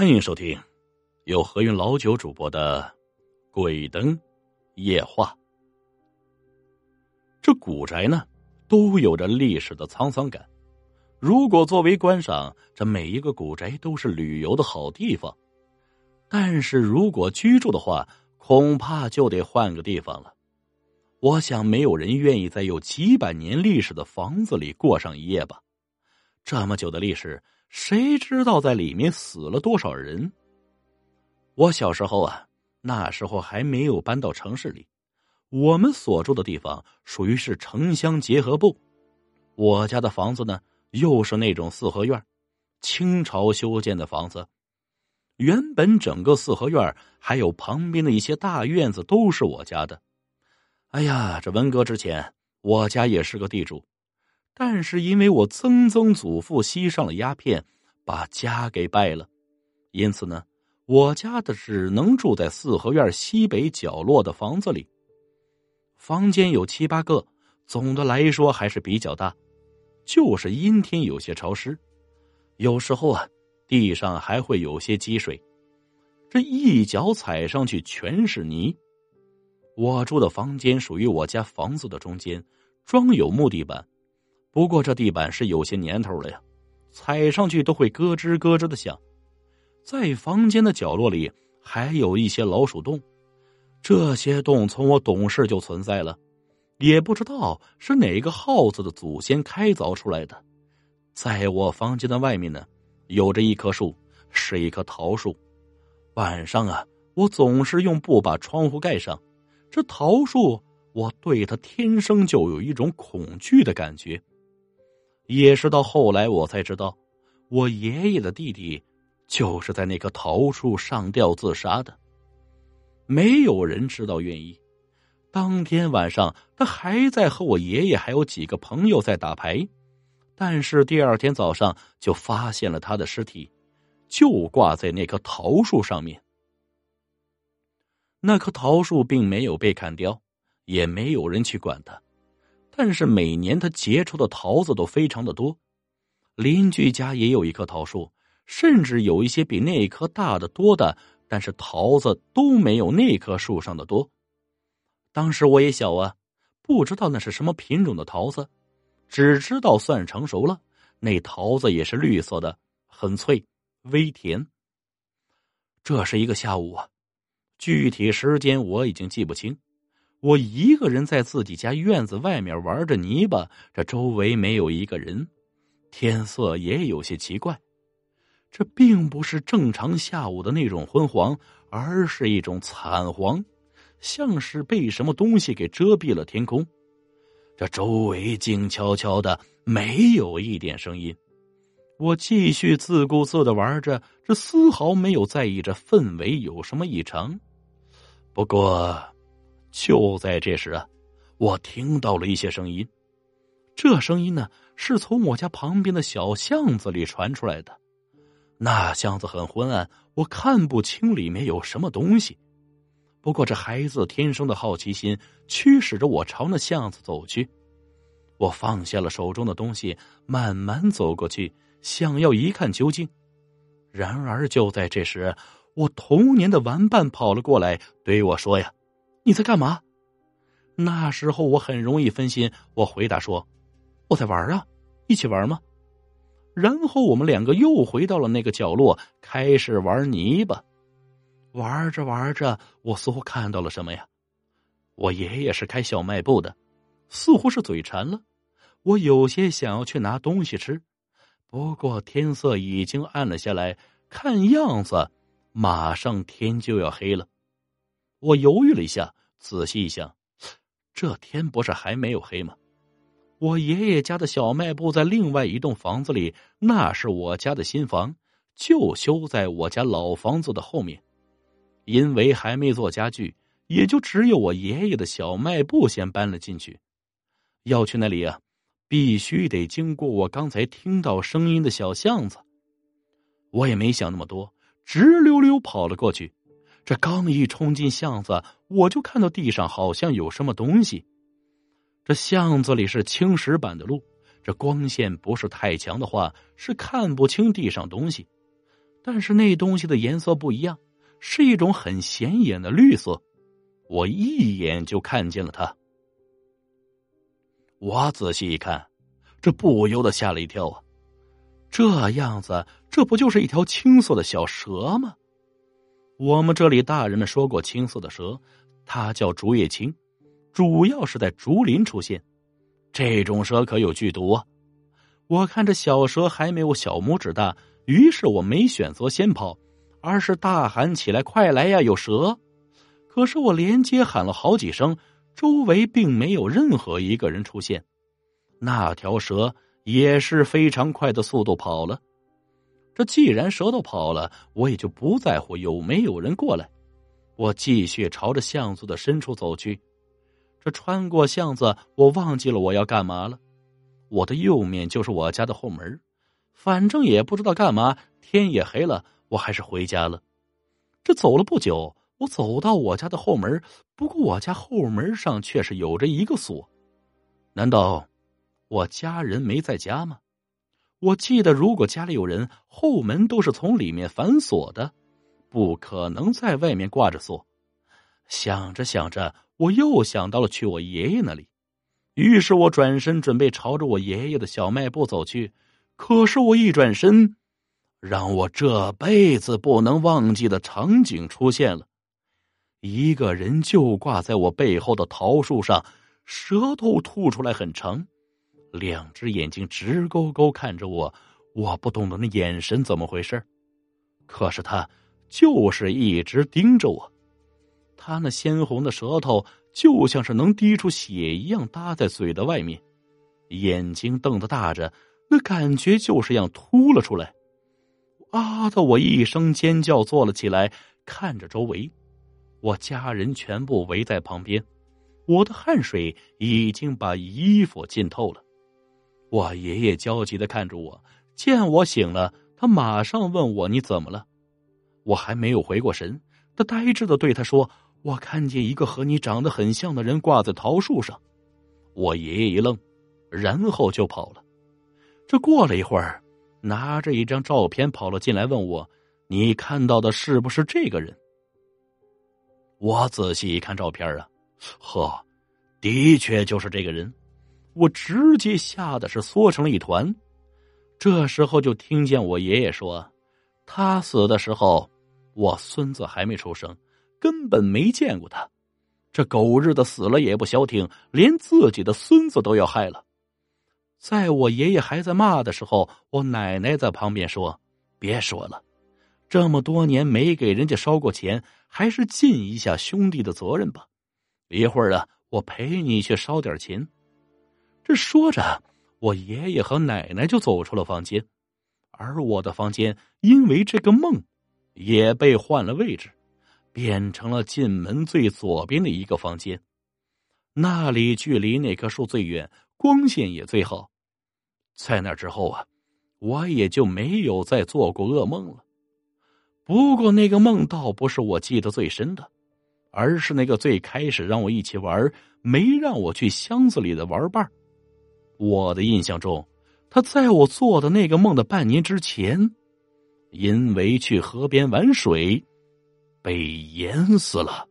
欢迎收听由何云老九主播的《鬼灯夜话》。这古宅呢，都有着历史的沧桑感。如果作为观赏，这每一个古宅都是旅游的好地方；但是如果居住的话，恐怕就得换个地方了。我想，没有人愿意在有几百年历史的房子里过上一夜吧？这么久的历史。谁知道在里面死了多少人？我小时候啊，那时候还没有搬到城市里，我们所住的地方属于是城乡结合部。我家的房子呢，又是那种四合院，清朝修建的房子。原本整个四合院还有旁边的一些大院子都是我家的。哎呀，这文革之前，我家也是个地主。但是因为我曾曾祖父吸上了鸦片，把家给败了，因此呢，我家的只能住在四合院西北角落的房子里。房间有七八个，总的来说还是比较大，就是阴天有些潮湿，有时候啊，地上还会有些积水，这一脚踩上去全是泥。我住的房间属于我家房子的中间，装有木地板。不过这地板是有些年头了呀，踩上去都会咯吱咯吱的响。在房间的角落里还有一些老鼠洞，这些洞从我懂事就存在了，也不知道是哪个耗子的祖先开凿出来的。在我房间的外面呢，有着一棵树，是一棵桃树。晚上啊，我总是用布把窗户盖上。这桃树，我对它天生就有一种恐惧的感觉。也是到后来我才知道，我爷爷的弟弟就是在那棵桃树上吊自杀的。没有人知道原因。当天晚上，他还在和我爷爷还有几个朋友在打牌，但是第二天早上就发现了他的尸体，就挂在那棵桃树上面。那棵桃树并没有被砍掉，也没有人去管它。但是每年他结出的桃子都非常的多，邻居家也有一棵桃树，甚至有一些比那棵大的多的，但是桃子都没有那棵树上的多。当时我也小啊，不知道那是什么品种的桃子，只知道算成熟了，那桃子也是绿色的，很脆，微甜。这是一个下午啊，具体时间我已经记不清。我一个人在自己家院子外面玩着泥巴，这周围没有一个人，天色也有些奇怪。这并不是正常下午的那种昏黄，而是一种惨黄，像是被什么东西给遮蔽了天空。这周围静悄悄的，没有一点声音。我继续自顾自的玩着，这丝毫没有在意这氛围有什么异常。不过。就在这时啊，我听到了一些声音。这声音呢，是从我家旁边的小巷子里传出来的。那巷子很昏暗，我看不清里面有什么东西。不过这孩子天生的好奇心驱使着我朝那巷子走去。我放下了手中的东西，慢慢走过去，想要一看究竟。然而就在这时，我童年的玩伴跑了过来，对我说：“呀。”你在干嘛？那时候我很容易分心，我回答说：“我在玩啊，一起玩吗？”然后我们两个又回到了那个角落，开始玩泥巴。玩着玩着，我似乎看到了什么呀？我爷爷是开小卖部的，似乎是嘴馋了。我有些想要去拿东西吃，不过天色已经暗了下来，看样子马上天就要黑了。我犹豫了一下，仔细一想，这天不是还没有黑吗？我爷爷家的小卖部在另外一栋房子里，那是我家的新房，就修在我家老房子的后面。因为还没做家具，也就只有我爷爷的小卖部先搬了进去。要去那里啊，必须得经过我刚才听到声音的小巷子。我也没想那么多，直溜溜跑了过去。这刚一冲进巷子，我就看到地上好像有什么东西。这巷子里是青石板的路，这光线不是太强的话，是看不清地上东西。但是那东西的颜色不一样，是一种很显眼的绿色。我一眼就看见了它。我仔细一看，这不由得吓了一跳啊！这样子，这不就是一条青色的小蛇吗？我们这里大人们说过，青色的蛇，它叫竹叶青，主要是在竹林出现。这种蛇可有剧毒啊！我看这小蛇还没有小拇指大，于是我没选择先跑，而是大喊起来：“快来呀，有蛇！”可是我连接喊了好几声，周围并没有任何一个人出现。那条蛇也是非常快的速度跑了。这既然舌头跑了，我也就不在乎有没有人过来。我继续朝着巷子的深处走去。这穿过巷子，我忘记了我要干嘛了。我的右面就是我家的后门，反正也不知道干嘛。天也黑了，我还是回家了。这走了不久，我走到我家的后门，不过我家后门上却是有着一个锁。难道我家人没在家吗？我记得，如果家里有人，后门都是从里面反锁的，不可能在外面挂着锁。想着想着，我又想到了去我爷爷那里，于是我转身准备朝着我爷爷的小卖部走去。可是我一转身，让我这辈子不能忘记的场景出现了：一个人就挂在我背后的桃树上，舌头吐出来很长，两只眼睛直勾勾看着我。我不懂得那眼神怎么回事，可是他就是一直盯着我。他那鲜红的舌头就像是能滴出血一样搭在嘴的外面，眼睛瞪得大着，那感觉就是要凸了出来。啊的我一声尖叫，坐了起来，看着周围，我家人全部围在旁边，我的汗水已经把衣服浸透了。我爷爷焦急的看着我，见我醒了，他马上问我你怎么了？我还没有回过神，他呆滞的对他说。我看见一个和你长得很像的人挂在桃树上，我爷爷一愣，然后就跑了。这过了一会儿，拿着一张照片跑了进来，问我：“你看到的是不是这个人？”我仔细一看照片啊，呵，的确就是这个人。我直接吓得是缩成了一团。这时候就听见我爷爷说：“他死的时候，我孙子还没出生。”根本没见过他，这狗日的死了也不消停，连自己的孙子都要害了。在我爷爷还在骂的时候，我奶奶在旁边说：“别说了，这么多年没给人家烧过钱，还是尽一下兄弟的责任吧。一会儿啊，我陪你去烧点钱。”说着，我爷爷和奶奶就走出了房间，而我的房间因为这个梦，也被换了位置。变成了进门最左边的一个房间，那里距离那棵树最远，光线也最好。在那之后啊，我也就没有再做过噩梦了。不过那个梦倒不是我记得最深的，而是那个最开始让我一起玩，没让我去箱子里的玩伴。我的印象中，他在我做的那个梦的半年之前，因为去河边玩水。被淹死了。